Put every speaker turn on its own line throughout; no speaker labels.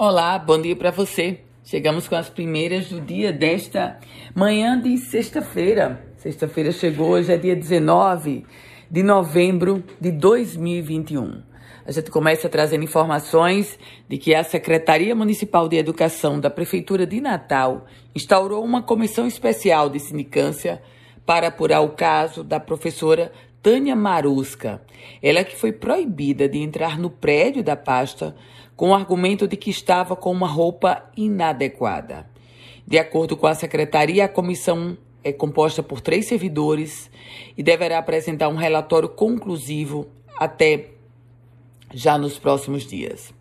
Olá, bom dia para você. Chegamos com as primeiras do dia desta manhã de sexta-feira. Sexta-feira chegou, hoje é dia 19 de novembro de 2021. A gente começa trazendo informações de que a Secretaria Municipal de Educação da Prefeitura de Natal instaurou uma comissão especial de sindicância para apurar o caso da professora Tânia Marusca. Ela que foi proibida de entrar no prédio da pasta com o argumento de que estava com uma roupa inadequada. De acordo com a secretaria, a comissão é composta por três servidores e deverá apresentar um relatório conclusivo até já nos próximos dias.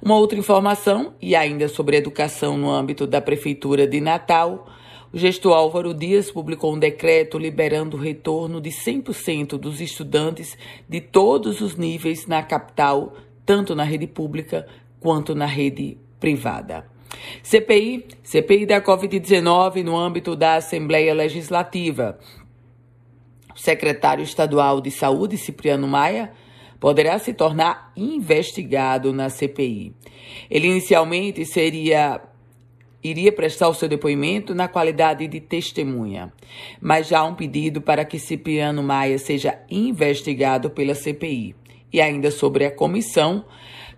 Uma outra informação, e ainda sobre educação no âmbito da Prefeitura de Natal, o gestor Álvaro Dias publicou um decreto liberando o retorno de 100% dos estudantes de todos os níveis na capital tanto na rede pública quanto na rede privada. CPI, CPI da Covid-19 no âmbito da Assembleia Legislativa. O secretário estadual de Saúde, Cipriano Maia, poderá se tornar investigado na CPI. Ele inicialmente seria iria prestar o seu depoimento na qualidade de testemunha, mas já há um pedido para que Cipriano Maia seja investigado pela CPI. E ainda sobre a comissão,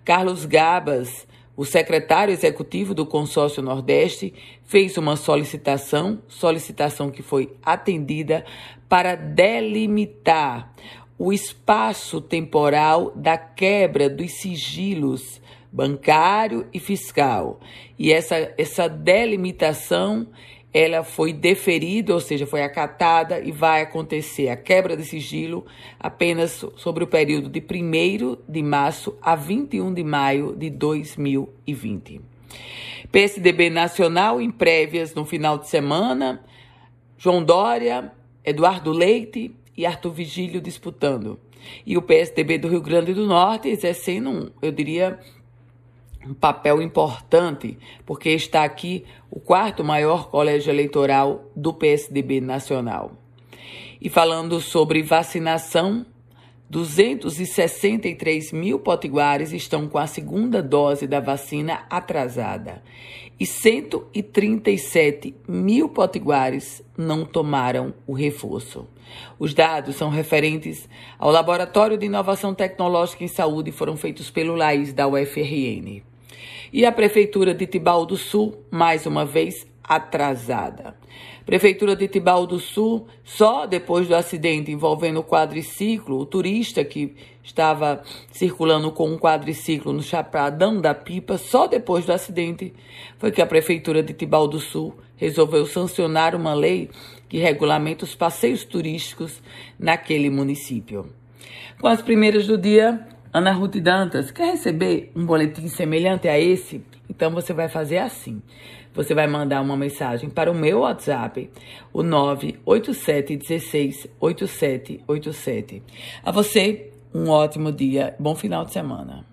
Carlos Gabas, o secretário executivo do Consórcio Nordeste, fez uma solicitação, solicitação que foi atendida para delimitar o espaço temporal da quebra dos sigilos bancário e fiscal. E essa, essa delimitação ela foi deferida, ou seja, foi acatada e vai acontecer a quebra de sigilo apenas sobre o período de 1 de março a 21 de maio de 2020. PSDB Nacional em prévias no final de semana, João Dória, Eduardo Leite e Arthur Vigílio disputando. E o PSDB do Rio Grande do Norte exercendo, eu diria, um papel importante, porque está aqui o quarto maior colégio eleitoral do PSDB nacional. E falando sobre vacinação, 263 mil potiguares estão com a segunda dose da vacina atrasada e 137 mil potiguares não tomaram o reforço. Os dados são referentes ao Laboratório de Inovação Tecnológica em Saúde e foram feitos pelo LAIS da UFRN. E a Prefeitura de Tibau do Sul, mais uma vez, atrasada. Prefeitura de Tibau do Sul, só depois do acidente envolvendo o quadriciclo, o turista que estava circulando com um quadriciclo no Chapadão da Pipa, só depois do acidente foi que a Prefeitura de Tibau do Sul resolveu sancionar uma lei que regulamenta os passeios turísticos naquele município. Com as primeiras do dia, Ana Ruth Dantas, quer receber um boletim semelhante a esse? Então você vai fazer assim. Você vai mandar uma mensagem para o meu WhatsApp, o 987168787. A você, um ótimo dia, bom final de semana.